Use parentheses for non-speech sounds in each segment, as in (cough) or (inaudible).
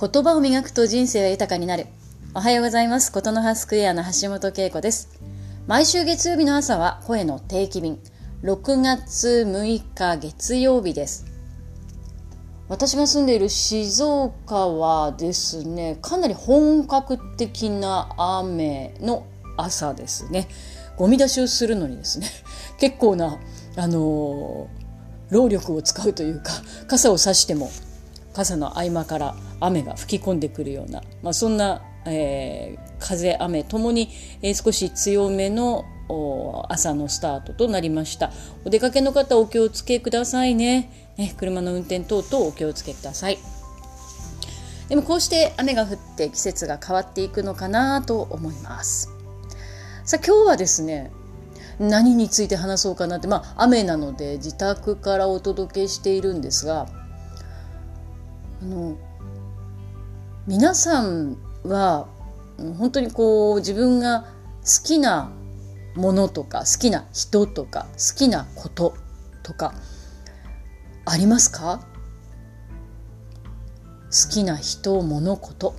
言葉を磨くと人生は豊かになる。おはようございます。ことの葉スクエアの橋本恵子です。毎週月曜日の朝は声の定期便。6月6日月曜日です。私が住んでいる静岡はですね、かなり本格的な雨の朝ですね。ゴミ出しをするのにですね、結構な、あのー、労力を使うというか、傘を差しても傘の合間から雨が吹き込んでくるような、まあ、そんな、えー、風雨ともに、えー、少し強めの朝のスタートとなりました。お出かけの方お気をつけくださいね。ね車の運転等々お気をつけください。でもこうして雨が降って季節が変わっていくのかなと思います。さあ今日はですね何について話そうかなってまあ雨なので自宅からお届けしているんですがあの皆さんは本当にこう自分が好きなものとか好きな人とか好きなこととかありますか？好きな人物事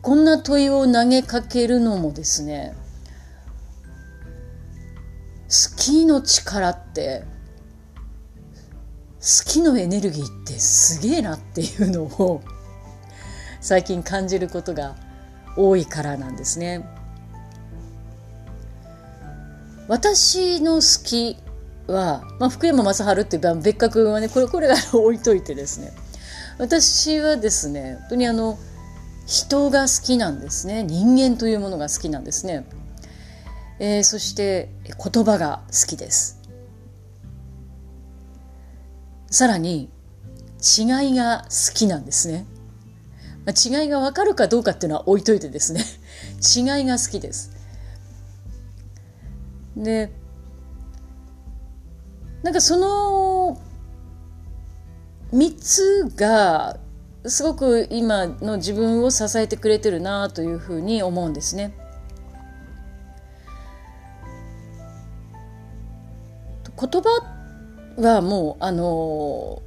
こんな問いを投げかけるのもですね好きの力って好きのエネルギーってすげえなっていうのを最近感じることが多いからなんですね。私の好きは、まあ、福山雅治っていう別格はねこれこれが置いといてですね。私はですね本当にあの人が好きなんですね。人間というものが好きなんですね、えー、そして言葉が好きですさらに違いが好きなんですね。まあ違いがわかるかどうかっていうのは置いといてですね (laughs) 違いが好きです。でなんかその3つがすごく今の自分を支えてくれてるなというふうに思うんですね。言葉はもうあの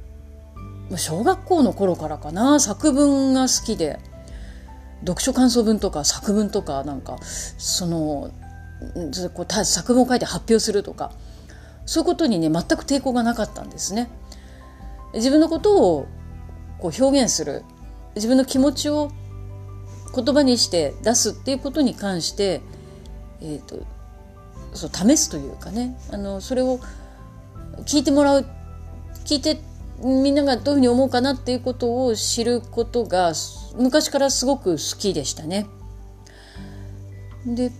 小学校の頃からかな。作文が好きで。読書感想文とか作文とかなんかそのこう作文を書いて発表するとか。そういうことにね全く抵抗がなかったんですね。自分のことをこう表現する。自分の気持ちを言葉にして出すっていうことに関して、えーと、そう試すというかね。あのそれを聞いてもらう聞いてみんながどういうふうに思うかなっていうことを知ることが昔からすごく好きでしたね。で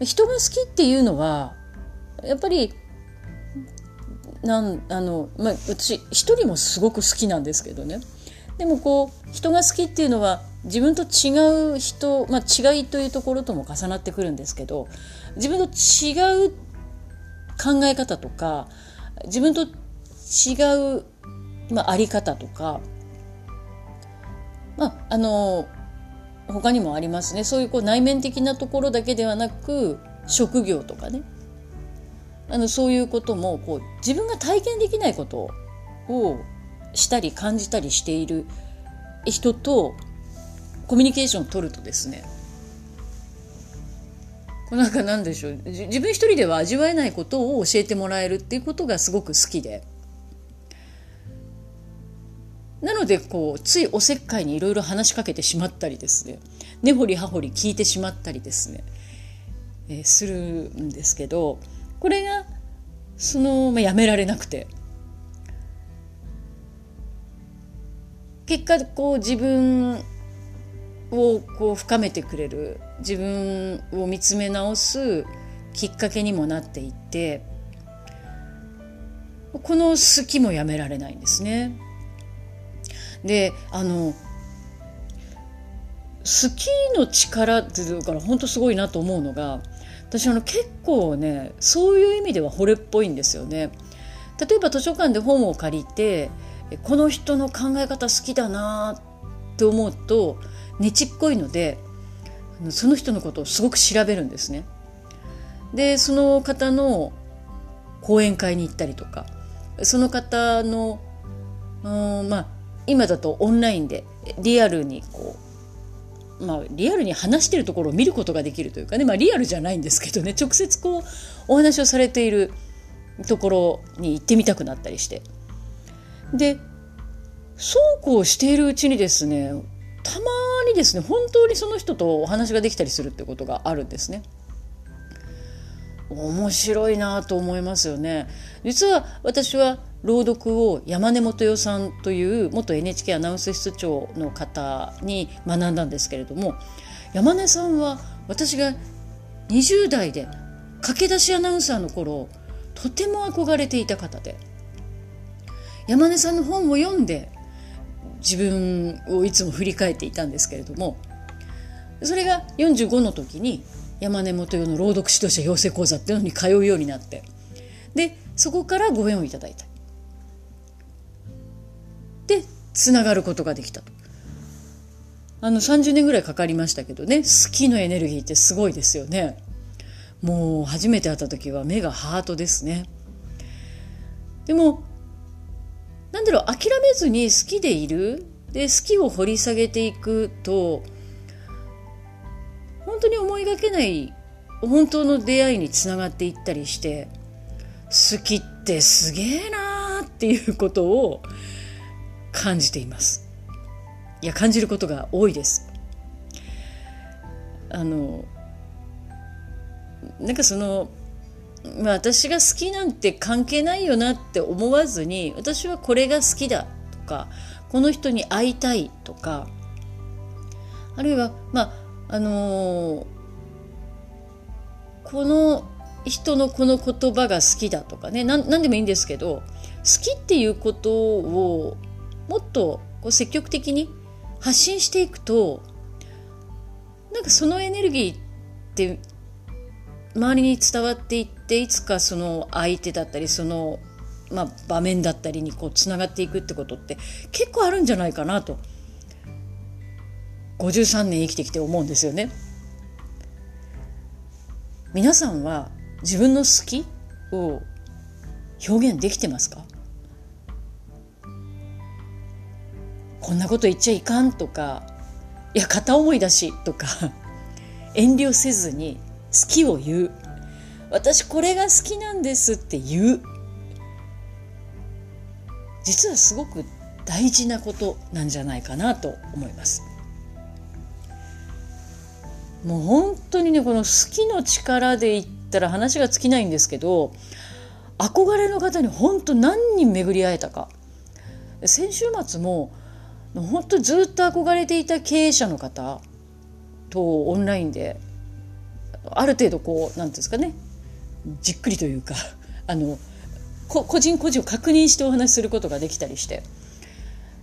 人が好きっていうのはやっぱりなんあの、まあ、私一人もすごく好きなんですけどねでもこう人が好きっていうのは自分と違う人、まあ、違いというところとも重なってくるんですけど自分と違う考え方とか自分と違う、まあ、あり方とかまああの他にもありますね。そういうこう内面的なところだけではなく職業とかね。あのそういうこともこう自分が体験できないことをしたり感じたりしている人とコミュニケーションを取るとですねなんかなんでしょう。自分一人では味わえないことを教えてもらえるっていうことがすごく好きで。なのでこうついおせっかいにいろいろ話しかけてしまったりですね。根掘り葉掘り聞いてしまったりですね、えー、するんですけどこれがその、まあ、やめられなくて。結果こう自分をこう深めてくれる自分を見つめ直すきっかけにもなっていってこの好きもやめられないんですね。であの好きの力っていうから本当すごいなと思うのが私あの結構ねそういう意味では惚れっぽいんですよね。例えば図書館で本を借りてこの人の考え方好きだなって思うとねちっこいのでその人のことをすごく調べるんですね。でその方の講演会に行ったりとかその方のうんまあ今だとオンラインでリアルにこうまあリアルに話してるところを見ることができるというかねまあリアルじゃないんですけどね直接こうお話をされているところに行ってみたくなったりしてでそうこうしているうちにですねたまですね本当にその人とお話ができたりするってことがあるんですね。面白いなと思いますよね。実は私は朗読を山根元代さんという元 NHK アナウンス室長の方に学んだんですけれども山根さんは私が20代で駆け出しアナウンサーの頃とても憧れていた方で山根さんの本を読んで自分をいつも振り返っていたんですけれどもそれが45の時に山根元代の朗読指導者養成講座っていうのに通うようになってでそこからご縁をいただいた。でつながることができたと。あの30年ぐらいかかりましたけどね好きのエネルギーってすごいですよね。もう初めて会った時は目がハートですね。でもだろう諦めずに好きでいる。で好きを掘り下げていくと本当に思いがけない本当の出会いにつながっていったりして好きってすげえなーっていうことを感じています。いや感じることが多いです。あのなんかそのまあ、私が好きなんて関係ないよなって思わずに私はこれが好きだとかこの人に会いたいとかあるいはまああのー、この人のこの言葉が好きだとかね何でもいいんですけど好きっていうことをもっとこう積極的に発信していくとなんかそのエネルギーって周りに伝わっていっていつかその相手だったりその、まあ、場面だったりにこうつながっていくってことって結構あるんじゃないかなと53年生きてきて思うんですよね。皆さんは自分の好きを表現できてますか？こんなこと言っちゃいかんとかいや片思いだしとか遠慮せずに好きを言う。私これが好きなんですって言う。実はすごく大事なことなんじゃないかなと思います。もう本当にねこの好きの力で言ったら話が尽きないんですけど憧れの方に本当何人巡り会えたか。先週末も本当ずっと憧れていた経営者の方とオンラインである程度こう何んですかねじっくりというか (laughs) あの個人個人を確認してお話しすることができたりして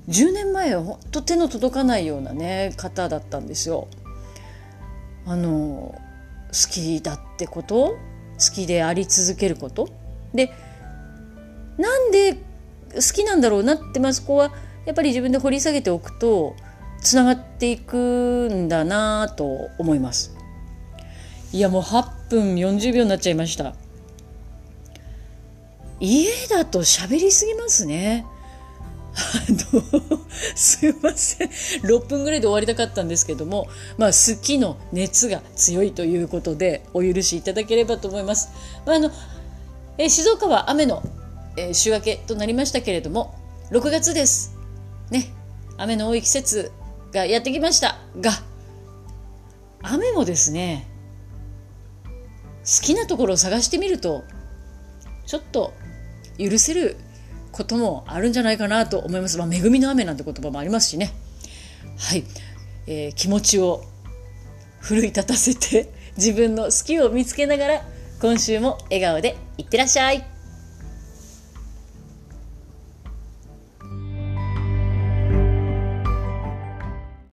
10年前は本当手の届かないようなね方だったんですよ。あの好きだってこと好きであり続けることでなんで好きなんだろうなってまあそこはやっぱり自分で掘り下げておくとつながっていくんだなと思います。いやもう8分40秒になっちゃいました家だと喋りすぎますねあの (laughs) すいません6分ぐらいで終わりたかったんですけども、まあ、好きの熱が強いということでお許しいただければと思います。まあ、あのえ静岡は雨の、えー、週明けとなりましたけれども6月です。ね雨の多い季節がやってきましたが雨もですね好きなところを探してみるとちょっと許せることもあるんじゃないかなと思います。まあ、恵みの雨なんて言葉もありますしね。はい、えー、気持ちを奮い立たせて自分の好きを見つけながら今週も笑顔でいってらっしゃい。